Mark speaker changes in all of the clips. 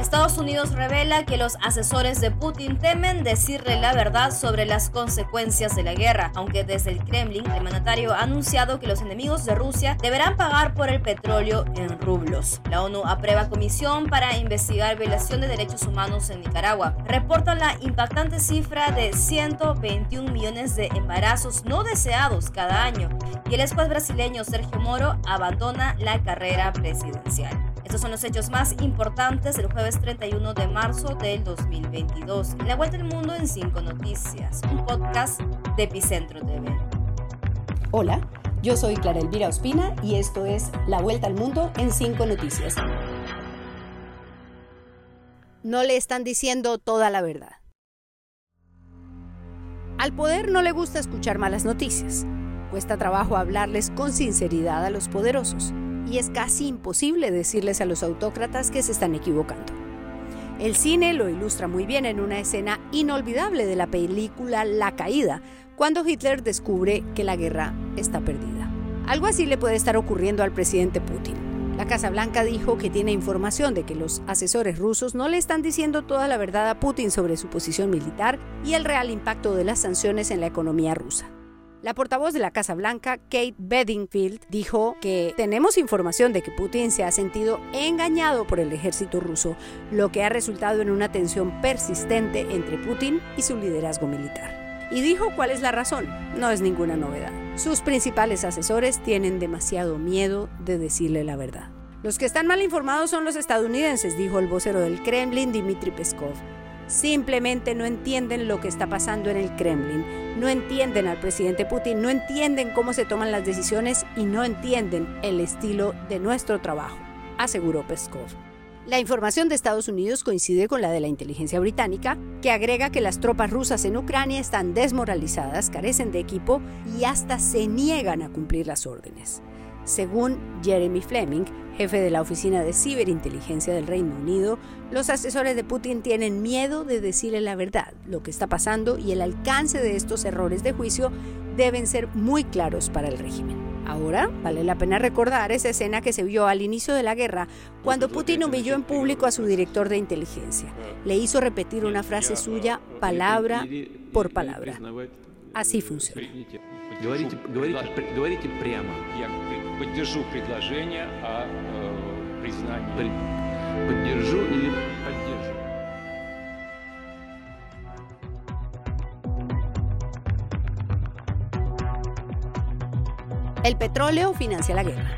Speaker 1: Estados Unidos revela que los asesores de Putin temen decirle la verdad sobre las consecuencias de la guerra, aunque desde el Kremlin el mandatario ha anunciado que los enemigos de Rusia deberán pagar por el petróleo en rublos. La ONU aprueba comisión para investigar violación de derechos humanos en Nicaragua. Reporta la impactante cifra de 121 millones de embarazos no deseados cada año y el juez brasileño Sergio Moro abandona la carrera presidencial. Estos son los hechos más importantes del jueves 31 de marzo del 2022. La vuelta al mundo en cinco noticias, un podcast de Epicentro TV.
Speaker 2: Hola, yo soy Clara Elvira Ospina y esto es La vuelta al mundo en cinco noticias. No le están diciendo toda la verdad. Al poder no le gusta escuchar malas noticias. Cuesta trabajo hablarles con sinceridad a los poderosos y es casi imposible decirles a los autócratas que se están equivocando. El cine lo ilustra muy bien en una escena inolvidable de la película La Caída, cuando Hitler descubre que la guerra está perdida. Algo así le puede estar ocurriendo al presidente Putin. La Casa Blanca dijo que tiene información de que los asesores rusos no le están diciendo toda la verdad a Putin sobre su posición militar y el real impacto de las sanciones en la economía rusa. La portavoz de la Casa Blanca, Kate Bedingfield, dijo que tenemos información de que Putin se ha sentido engañado por el ejército ruso, lo que ha resultado en una tensión persistente entre Putin y su liderazgo militar. Y dijo cuál es la razón. No es ninguna novedad. Sus principales asesores tienen demasiado miedo de decirle la verdad. Los que están mal informados son los estadounidenses, dijo el vocero del Kremlin, Dmitry Peskov simplemente no entienden lo que está pasando en el Kremlin, no entienden al presidente Putin, no entienden cómo se toman las decisiones y no entienden el estilo de nuestro trabajo, aseguró Peskov. La información de Estados Unidos coincide con la de la inteligencia británica, que agrega que las tropas rusas en Ucrania están desmoralizadas, carecen de equipo y hasta se niegan a cumplir las órdenes. Según Jeremy Fleming, jefe de la Oficina de Ciberinteligencia del Reino Unido, los asesores de Putin tienen miedo de decirle la verdad, lo que está pasando y el alcance de estos errores de juicio deben ser muy claros para el régimen. Ahora, vale la pena recordar esa escena que se vio al inicio de la guerra, cuando Putin humilló en público a su director de inteligencia. Le hizo repetir una frase suya palabra por palabra. Así funciona.
Speaker 3: Поддержу предложение о э, признании. Поддержу или поддержу?
Speaker 2: El petróleo financia la guerra.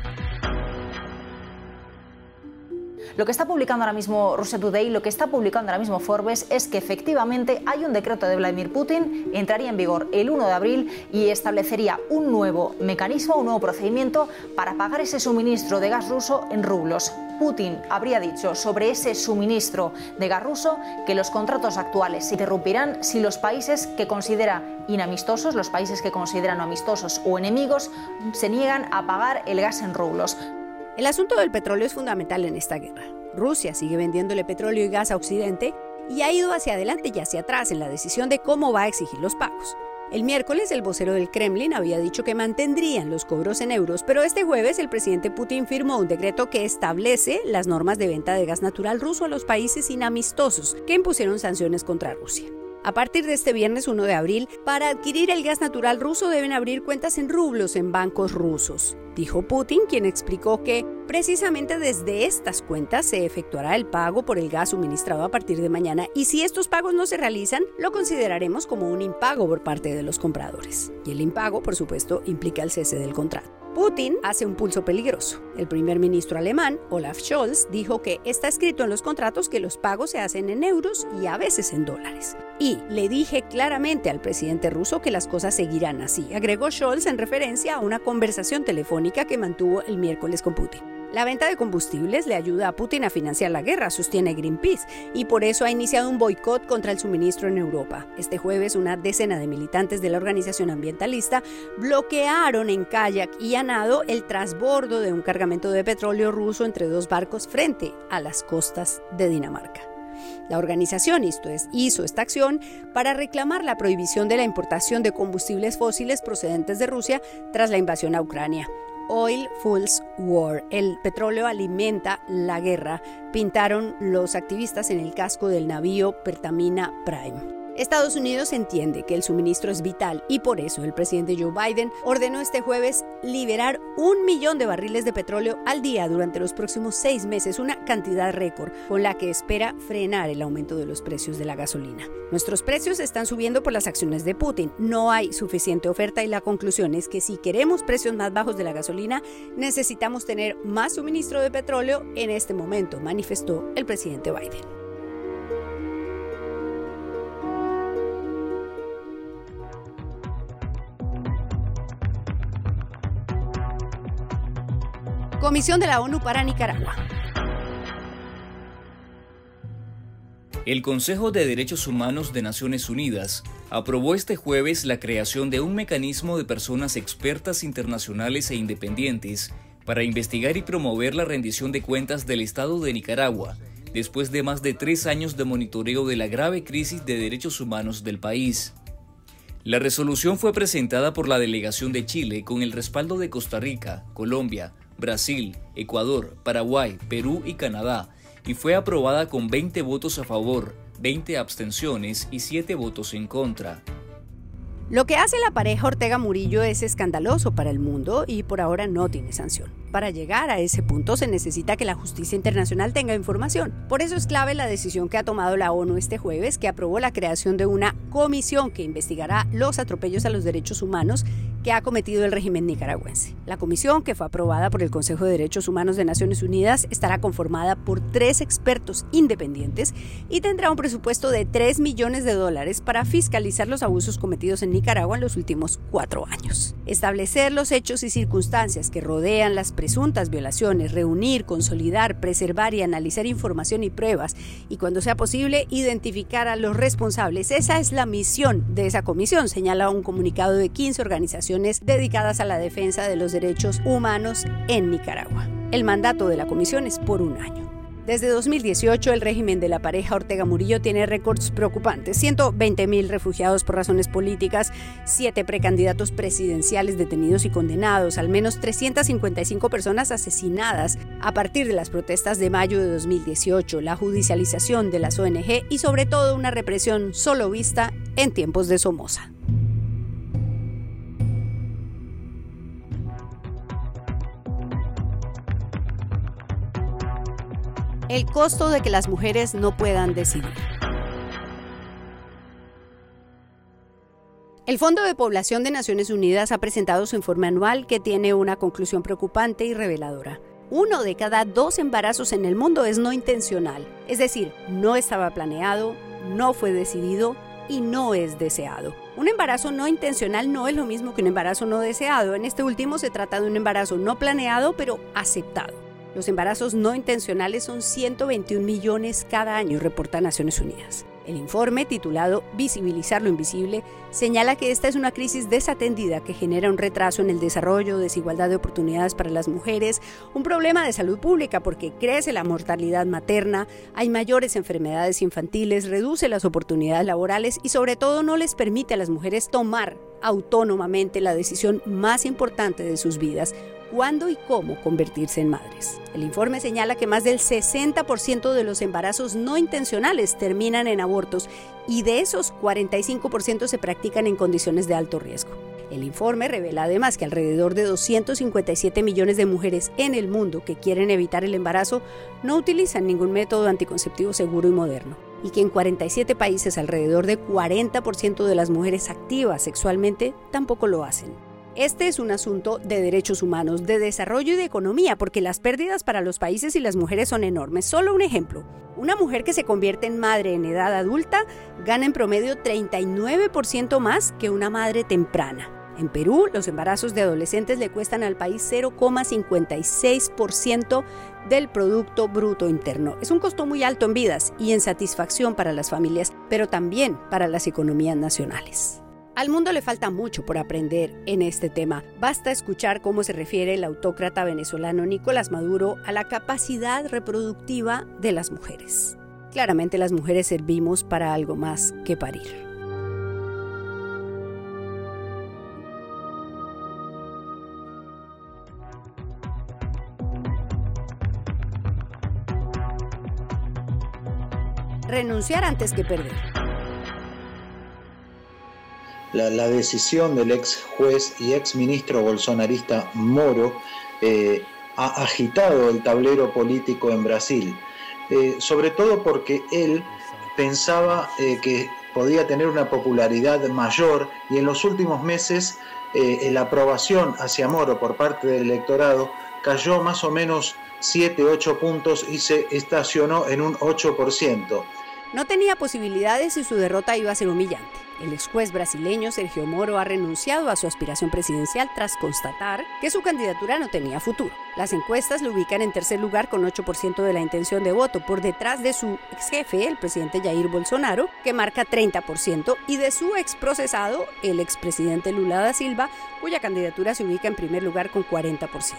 Speaker 4: Lo que está publicando ahora mismo Russia Today, lo que está publicando ahora mismo Forbes es que efectivamente hay un decreto de Vladimir Putin, entraría en vigor el 1 de abril y establecería un nuevo mecanismo, un nuevo procedimiento para pagar ese suministro de gas ruso en rublos. Putin habría dicho sobre ese suministro de gas ruso que los contratos actuales se interrumpirán si los países que considera inamistosos, los países que consideran amistosos o enemigos, se niegan a pagar el gas en rublos.
Speaker 2: El asunto del petróleo es fundamental en esta guerra. Rusia sigue vendiéndole petróleo y gas a Occidente y ha ido hacia adelante y hacia atrás en la decisión de cómo va a exigir los pagos. El miércoles el vocero del Kremlin había dicho que mantendrían los cobros en euros, pero este jueves el presidente Putin firmó un decreto que establece las normas de venta de gas natural ruso a los países inamistosos que impusieron sanciones contra Rusia. A partir de este viernes 1 de abril, para adquirir el gas natural ruso deben abrir cuentas en rublos en bancos rusos, dijo Putin, quien explicó que precisamente desde estas cuentas se efectuará el pago por el gas suministrado a partir de mañana y si estos pagos no se realizan, lo consideraremos como un impago por parte de los compradores. Y el impago, por supuesto, implica el cese del contrato. Putin hace un pulso peligroso. El primer ministro alemán, Olaf Scholz, dijo que está escrito en los contratos que los pagos se hacen en euros y a veces en dólares. Y le dije claramente al presidente ruso que las cosas seguirán así, agregó Scholz en referencia a una conversación telefónica que mantuvo el miércoles con Putin. La venta de combustibles le ayuda a Putin a financiar la guerra, sostiene Greenpeace, y por eso ha iniciado un boicot contra el suministro en Europa. Este jueves, una decena de militantes de la organización ambientalista bloquearon en kayak y a nado el trasbordo de un cargamento de petróleo ruso entre dos barcos frente a las costas de Dinamarca. La organización hizo esta acción para reclamar la prohibición de la importación de combustibles fósiles procedentes de Rusia tras la invasión a Ucrania. Oil Fools War. El petróleo alimenta la guerra, pintaron los activistas en el casco del navío Pertamina Prime. Estados Unidos entiende que el suministro es vital y por eso el presidente Joe Biden ordenó este jueves liberar un millón de barriles de petróleo al día durante los próximos seis meses, una cantidad récord con la que espera frenar el aumento de los precios de la gasolina. Nuestros precios están subiendo por las acciones de Putin. No hay suficiente oferta y la conclusión es que si queremos precios más bajos de la gasolina, necesitamos tener más suministro de petróleo en este momento, manifestó el presidente Biden. Comisión de la ONU para Nicaragua.
Speaker 5: El Consejo de Derechos Humanos de Naciones Unidas aprobó este jueves la creación de un mecanismo de personas expertas internacionales e independientes para investigar y promover la rendición de cuentas del Estado de Nicaragua, después de más de tres años de monitoreo de la grave crisis de derechos humanos del país. La resolución fue presentada por la delegación de Chile con el respaldo de Costa Rica, Colombia, Brasil, Ecuador, Paraguay, Perú y Canadá, y fue aprobada con 20 votos a favor, 20 abstenciones y 7 votos en contra.
Speaker 2: Lo que hace la pareja Ortega Murillo es escandaloso para el mundo y por ahora no tiene sanción. Para llegar a ese punto se necesita que la justicia internacional tenga información. Por eso es clave la decisión que ha tomado la ONU este jueves, que aprobó la creación de una comisión que investigará los atropellos a los derechos humanos que ha cometido el régimen nicaragüense. La comisión, que fue aprobada por el Consejo de Derechos Humanos de Naciones Unidas, estará conformada por tres expertos independientes y tendrá un presupuesto de 3 millones de dólares para fiscalizar los abusos cometidos en Nicaragua en los últimos cuatro años. Establecer los hechos y circunstancias que rodean las presuntas violaciones, reunir, consolidar, preservar y analizar información y pruebas y cuando sea posible identificar a los responsables. Esa es la misión de esa comisión, señala un comunicado de 15 organizaciones dedicadas a la defensa de los derechos humanos en Nicaragua. El mandato de la comisión es por un año. Desde 2018, el régimen de la pareja Ortega Murillo tiene récords preocupantes. 120.000 refugiados por razones políticas, 7 precandidatos presidenciales detenidos y condenados, al menos 355 personas asesinadas a partir de las protestas de mayo de 2018, la judicialización de las ONG y sobre todo una represión solo vista en tiempos de Somoza. El costo de que las mujeres no puedan decidir. El Fondo de Población de Naciones Unidas ha presentado su informe anual que tiene una conclusión preocupante y reveladora. Uno de cada dos embarazos en el mundo es no intencional, es decir, no estaba planeado, no fue decidido y no es deseado. Un embarazo no intencional no es lo mismo que un embarazo no deseado. En este último se trata de un embarazo no planeado pero aceptado. Los embarazos no intencionales son 121 millones cada año, reporta Naciones Unidas. El informe, titulado Visibilizar lo invisible, señala que esta es una crisis desatendida que genera un retraso en el desarrollo, desigualdad de oportunidades para las mujeres, un problema de salud pública porque crece la mortalidad materna, hay mayores enfermedades infantiles, reduce las oportunidades laborales y sobre todo no les permite a las mujeres tomar autónomamente la decisión más importante de sus vidas, cuándo y cómo convertirse en madres. El informe señala que más del 60% de los embarazos no intencionales terminan en abortos y de esos 45% se practican en condiciones de alto riesgo. El informe revela además que alrededor de 257 millones de mujeres en el mundo que quieren evitar el embarazo no utilizan ningún método anticonceptivo seguro y moderno y que en 47 países alrededor de 40% de las mujeres activas sexualmente tampoco lo hacen. Este es un asunto de derechos humanos, de desarrollo y de economía, porque las pérdidas para los países y las mujeres son enormes. Solo un ejemplo. Una mujer que se convierte en madre en edad adulta gana en promedio 39% más que una madre temprana. En Perú, los embarazos de adolescentes le cuestan al país 0,56% del Producto Bruto Interno. Es un costo muy alto en vidas y en satisfacción para las familias, pero también para las economías nacionales. Al mundo le falta mucho por aprender en este tema. Basta escuchar cómo se refiere el autócrata venezolano Nicolás Maduro a la capacidad reproductiva de las mujeres. Claramente las mujeres servimos para algo más que parir. Renunciar antes que perder.
Speaker 6: La, decisión del ex juez y ex ministro bolsonarista Moro eh, ha agitado el tablero político en Brasil, eh, sobre todo porque él pensaba eh, que podía tener una popularidad mayor y en los últimos meses la aprobación hacia Moro por parte del electorado cayó más o menos 7, 8 puntos y se estacionó en un 8%.
Speaker 2: No tenía posibilidades y su derrota iba a ser humillante. El ex juez brasileño Sergio Moro ha renunciado a su aspiración presidencial tras constatar que su candidatura no tenía futuro. Las encuestas lo ubican en tercer lugar con 8% de la intención de voto, por detrás de su ex jefe, el presidente Jair Bolsonaro, que marca 30%, y de su ex procesado, el expresidente Lula da Silva, cuya candidatura se ubica en primer lugar con 40%.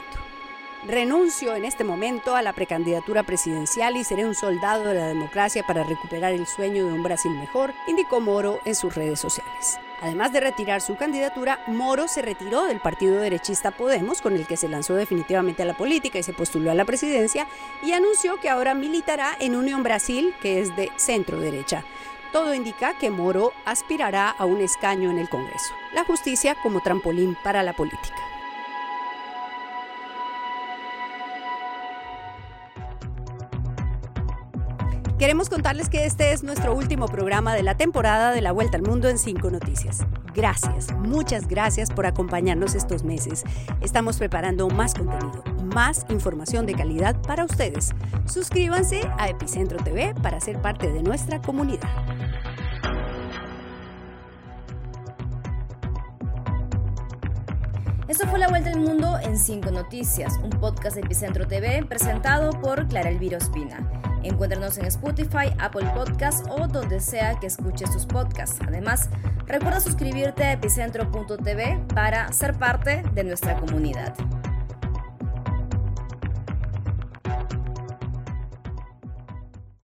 Speaker 2: Renuncio en este momento a la precandidatura presidencial y seré un soldado de la democracia para recuperar el sueño de un Brasil mejor, indicó Moro en sus redes sociales. Además de retirar su candidatura, Moro se retiró del partido derechista Podemos, con el que se lanzó definitivamente a la política y se postuló a la presidencia, y anunció que ahora militará en Unión Brasil, que es de centro derecha. Todo indica que Moro aspirará a un escaño en el Congreso. La justicia como trampolín para la política. Queremos contarles que este es nuestro último programa de la temporada de la Vuelta al Mundo en Cinco Noticias. Gracias, muchas gracias por acompañarnos estos meses. Estamos preparando más contenido, más información de calidad para ustedes. Suscríbanse a Epicentro TV para ser parte de nuestra comunidad.
Speaker 1: Esto fue La Vuelta al Mundo en Cinco Noticias, un podcast de Epicentro TV presentado por Clara Elvira Ospina. Encuéntranos en Spotify, Apple Podcasts o donde sea que escuches tus podcasts. Además, recuerda suscribirte a epicentro.tv para ser parte de nuestra comunidad.